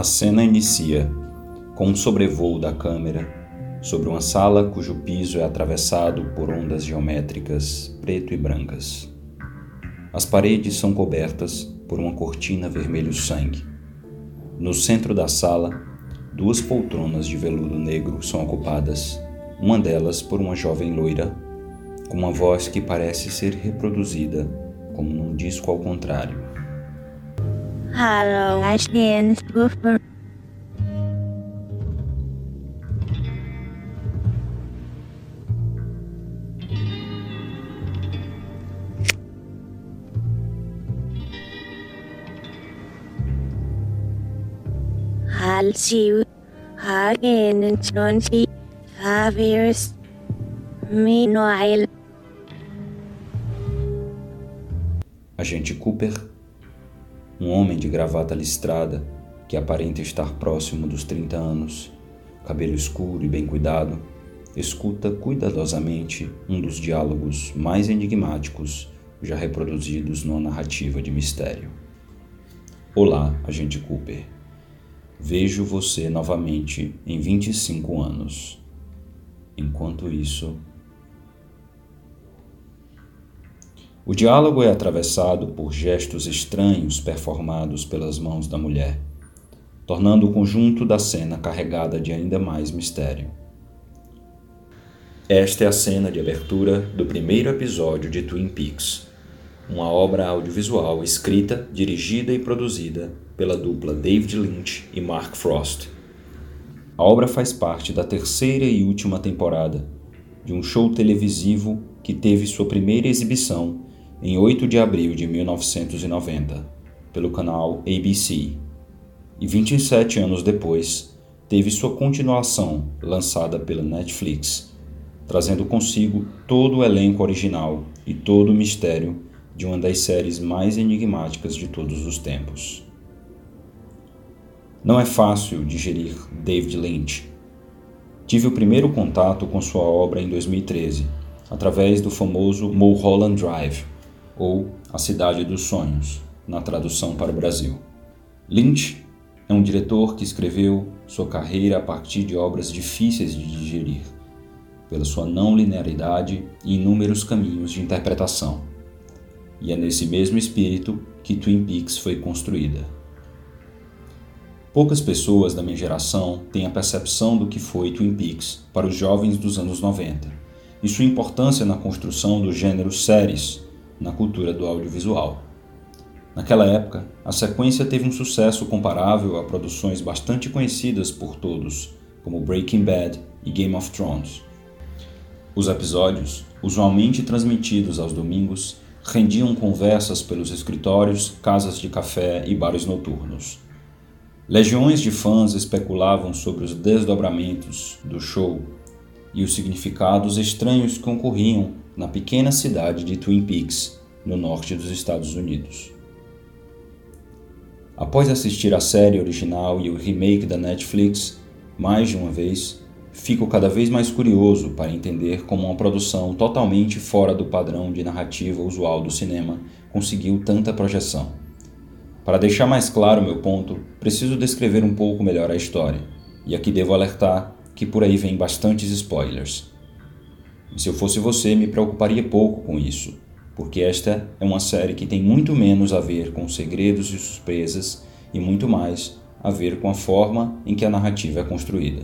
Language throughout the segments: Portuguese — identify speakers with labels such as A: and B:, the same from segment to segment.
A: A cena inicia com um sobrevoo da câmera sobre uma sala cujo piso é atravessado por ondas geométricas preto e brancas. As paredes são cobertas por uma cortina vermelho-sangue. No centro da sala, duas poltronas de veludo negro são ocupadas, uma delas por uma jovem loira, com uma voz que parece ser reproduzida como num disco ao contrário.
B: Hello, Ashton Cooper. I'll see you again in 25 years. Meanwhile,
A: Agente Cooper, um homem de gravata listrada que aparenta estar próximo dos 30 anos, cabelo escuro e bem cuidado, escuta cuidadosamente um dos diálogos mais enigmáticos já reproduzidos numa narrativa de mistério. Olá, agente Cooper. Vejo você novamente em 25 anos. Enquanto isso, o diálogo é atravessado por gestos estranhos performados pelas mãos da mulher, tornando o conjunto da cena carregada de ainda mais mistério. Esta é a cena de abertura do primeiro episódio de Twin Peaks, uma obra audiovisual escrita, dirigida e produzida pela dupla David Lynch e Mark Frost. A obra faz parte da terceira e última temporada de um show televisivo que teve sua primeira exibição em 8 de abril de 1990 pelo canal ABC e 27 anos depois teve sua continuação lançada pela Netflix, trazendo consigo todo o elenco original e todo o mistério de uma das séries mais enigmáticas de todos os tempos. Não é fácil digerir David Lynch. Tive o primeiro contato com sua obra em 2013, através do famoso Mulholland Drive, ou A Cidade dos Sonhos, na tradução para o Brasil. Lynch é um diretor que escreveu sua carreira a partir de obras difíceis de digerir, pela sua não linearidade e inúmeros caminhos de interpretação. E é nesse mesmo espírito que Twin Peaks foi construída. Poucas pessoas da minha geração têm a percepção do que foi Twin Peaks para os jovens dos anos 90 e sua importância na construção do gênero séries na cultura do audiovisual. Naquela época, a sequência teve um sucesso comparável a produções bastante conhecidas por todos, como Breaking Bad e Game of Thrones. Os episódios, usualmente transmitidos aos domingos, rendiam conversas pelos escritórios, casas de café e bares noturnos. Legiões de fãs especulavam sobre os desdobramentos do show e os significados estranhos que ocorriam na pequena cidade de Twin Peaks, no norte dos Estados Unidos. Após assistir a série original e o remake da Netflix mais de uma vez, fico cada vez mais curioso para entender como uma produção totalmente fora do padrão de narrativa usual do cinema conseguiu tanta projeção. Para deixar mais claro meu ponto, preciso descrever um pouco melhor a história, e aqui devo alertar que por aí vem bastantes spoilers. Se eu fosse você, me preocuparia pouco com isso, porque esta é uma série que tem muito menos a ver com segredos e surpresas e muito mais a ver com a forma em que a narrativa é construída.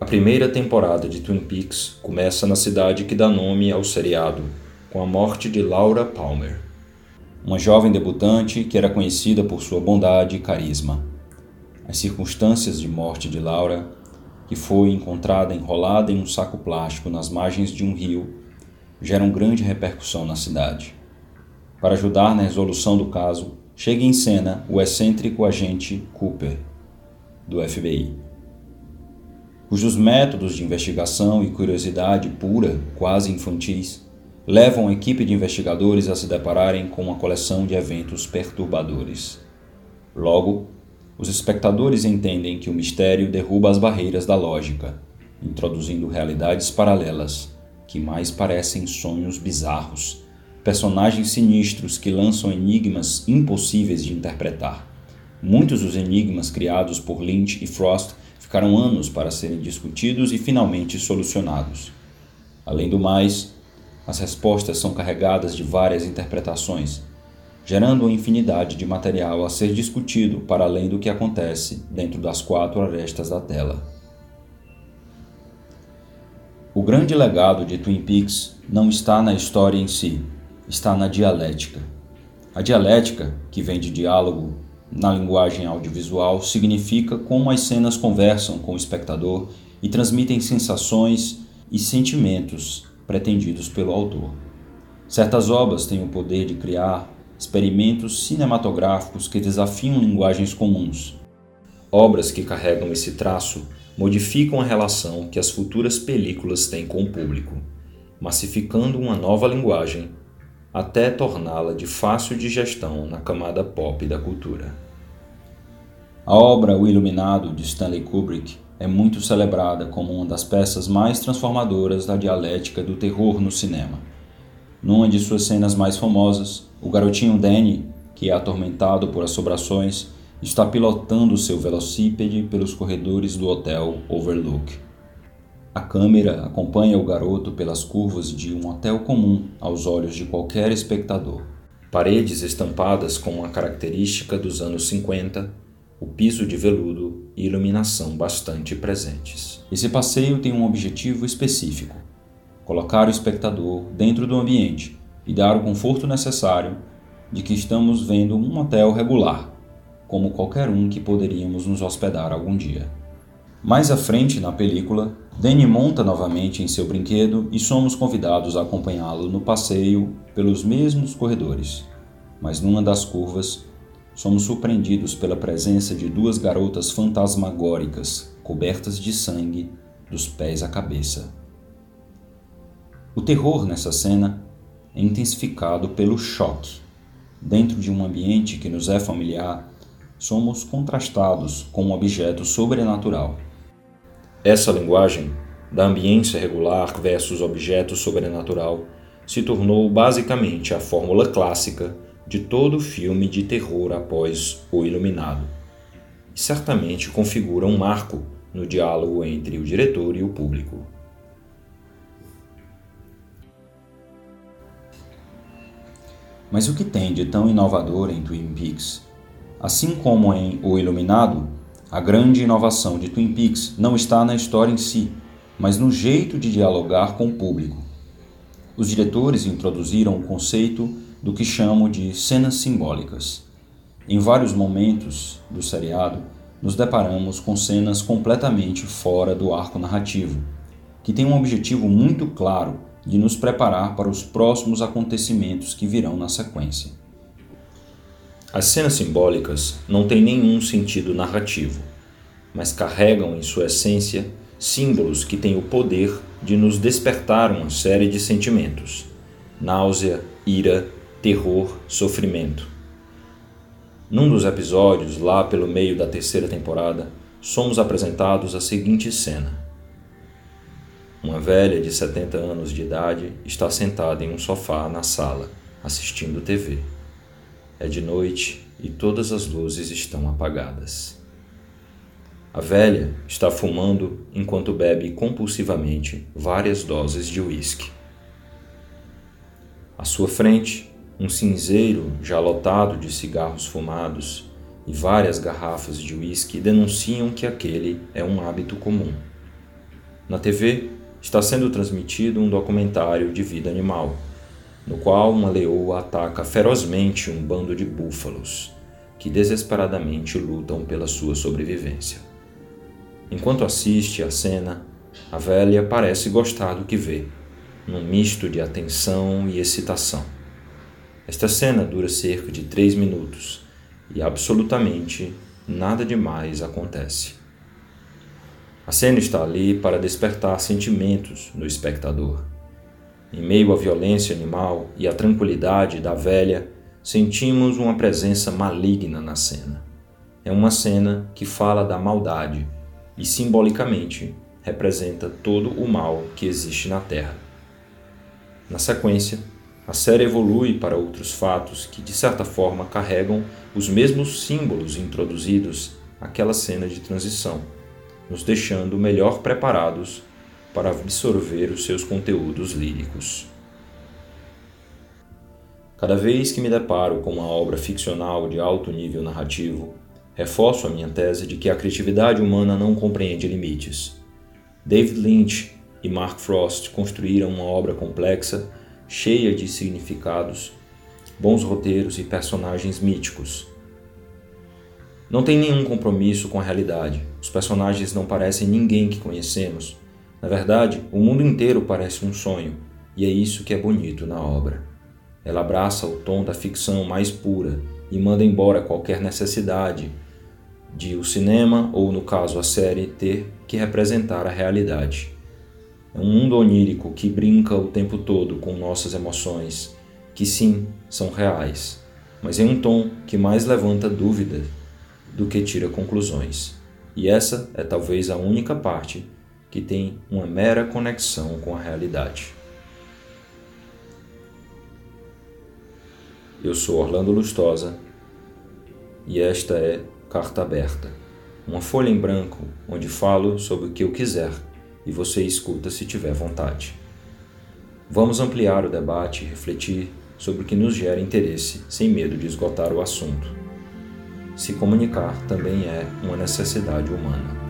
A: A primeira temporada de Twin Peaks começa na cidade que dá nome ao seriado, com a morte de Laura Palmer, uma jovem debutante que era conhecida por sua bondade e carisma. As circunstâncias de morte de Laura, que foi encontrada enrolada em um saco plástico nas margens de um rio, geram grande repercussão na cidade. Para ajudar na resolução do caso, chega em cena o excêntrico agente Cooper, do FBI cujos métodos de investigação e curiosidade pura, quase infantis, levam a equipe de investigadores a se depararem com uma coleção de eventos perturbadores. Logo, os espectadores entendem que o mistério derruba as barreiras da lógica, introduzindo realidades paralelas que mais parecem sonhos bizarros, personagens sinistros que lançam enigmas impossíveis de interpretar, Muitos dos enigmas criados por Lynch e Frost ficaram anos para serem discutidos e finalmente solucionados. Além do mais, as respostas são carregadas de várias interpretações, gerando uma infinidade de material a ser discutido para além do que acontece dentro das quatro arestas da tela. O grande legado de Twin Peaks não está na história em si, está na dialética. A dialética, que vem de diálogo na linguagem audiovisual, significa como as cenas conversam com o espectador e transmitem sensações e sentimentos pretendidos pelo autor. Certas obras têm o poder de criar experimentos cinematográficos que desafiam linguagens comuns. Obras que carregam esse traço modificam a relação que as futuras películas têm com o público, massificando uma nova linguagem até torná-la de fácil digestão na camada pop da cultura. A obra O Iluminado de Stanley Kubrick é muito celebrada como uma das peças mais transformadoras da dialética do terror no cinema. Numa de suas cenas mais famosas, o garotinho Danny, que é atormentado por assombrações, está pilotando seu velocípede pelos corredores do hotel Overlook. A câmera acompanha o garoto pelas curvas de um hotel comum aos olhos de qualquer espectador. Paredes estampadas com uma característica dos anos 50, o piso de veludo e iluminação bastante presentes. Esse passeio tem um objetivo específico: colocar o espectador dentro do ambiente e dar o conforto necessário de que estamos vendo um hotel regular, como qualquer um que poderíamos nos hospedar algum dia. Mais à frente na película, Danny monta novamente em seu brinquedo e somos convidados a acompanhá-lo no passeio pelos mesmos corredores. Mas numa das curvas, somos surpreendidos pela presença de duas garotas fantasmagóricas, cobertas de sangue, dos pés à cabeça. O terror nessa cena é intensificado pelo choque. Dentro de um ambiente que nos é familiar, somos contrastados com um objeto sobrenatural essa linguagem, da ambiência regular versus objeto sobrenatural, se tornou basicamente a fórmula clássica de todo filme de terror após O Iluminado. E certamente configura um marco no diálogo entre o diretor e o público. Mas o que tem de tão inovador em Twin Peaks? Assim como em O Iluminado, a grande inovação de Twin Peaks não está na história em si, mas no jeito de dialogar com o público. Os diretores introduziram o conceito do que chamo de cenas simbólicas. Em vários momentos do seriado, nos deparamos com cenas completamente fora do arco narrativo, que têm um objetivo muito claro de nos preparar para os próximos acontecimentos que virão na sequência. As cenas simbólicas não têm nenhum sentido narrativo, mas carregam em sua essência símbolos que têm o poder de nos despertar uma série de sentimentos: náusea, ira, terror, sofrimento. Num dos episódios, lá pelo meio da terceira temporada, somos apresentados a seguinte cena. Uma velha de 70 anos de idade está sentada em um sofá na sala, assistindo TV. É de noite e todas as luzes estão apagadas. A velha está fumando enquanto bebe compulsivamente várias doses de uísque. À sua frente, um cinzeiro já lotado de cigarros fumados e várias garrafas de uísque denunciam que aquele é um hábito comum. Na TV está sendo transmitido um documentário de vida animal no qual uma leoa ataca ferozmente um bando de búfalos, que desesperadamente lutam pela sua sobrevivência. Enquanto assiste à cena, a velha parece gostar do que vê, num misto de atenção e excitação. Esta cena dura cerca de três minutos e absolutamente nada demais acontece. A cena está ali para despertar sentimentos no espectador em meio à violência animal e à tranquilidade da velha, sentimos uma presença maligna na cena. É uma cena que fala da maldade e, simbolicamente, representa todo o mal que existe na Terra. Na sequência, A série evolui para outros fatos que, de certa forma, carregam os mesmos símbolos introduzidos àquela cena de transição, nos deixando melhor preparados para absorver os seus conteúdos líricos. Cada vez que me deparo com uma obra ficcional de alto nível narrativo, reforço a minha tese de que a criatividade humana não compreende limites. David Lynch e Mark Frost construíram uma obra complexa, cheia de significados, bons roteiros e personagens míticos. Não tem nenhum compromisso com a realidade. Os personagens não parecem ninguém que conhecemos. Na verdade, o mundo inteiro parece um sonho, e é isso que é bonito na obra. Ela abraça o tom da ficção mais pura e manda embora qualquer necessidade de o cinema, ou no caso a série, ter que representar a realidade. É um mundo onírico que brinca o tempo todo com nossas emoções, que sim, são reais, mas em um tom que mais levanta dúvidas do que tira conclusões. E essa é talvez a única parte que tem uma mera conexão com a realidade. Eu sou Orlando Lustosa e esta é Carta Aberta, uma folha em branco onde falo sobre o que eu quiser e você escuta se tiver vontade. Vamos ampliar o debate e refletir sobre o que nos gera interesse, sem medo de esgotar o assunto. Se comunicar também é uma necessidade humana.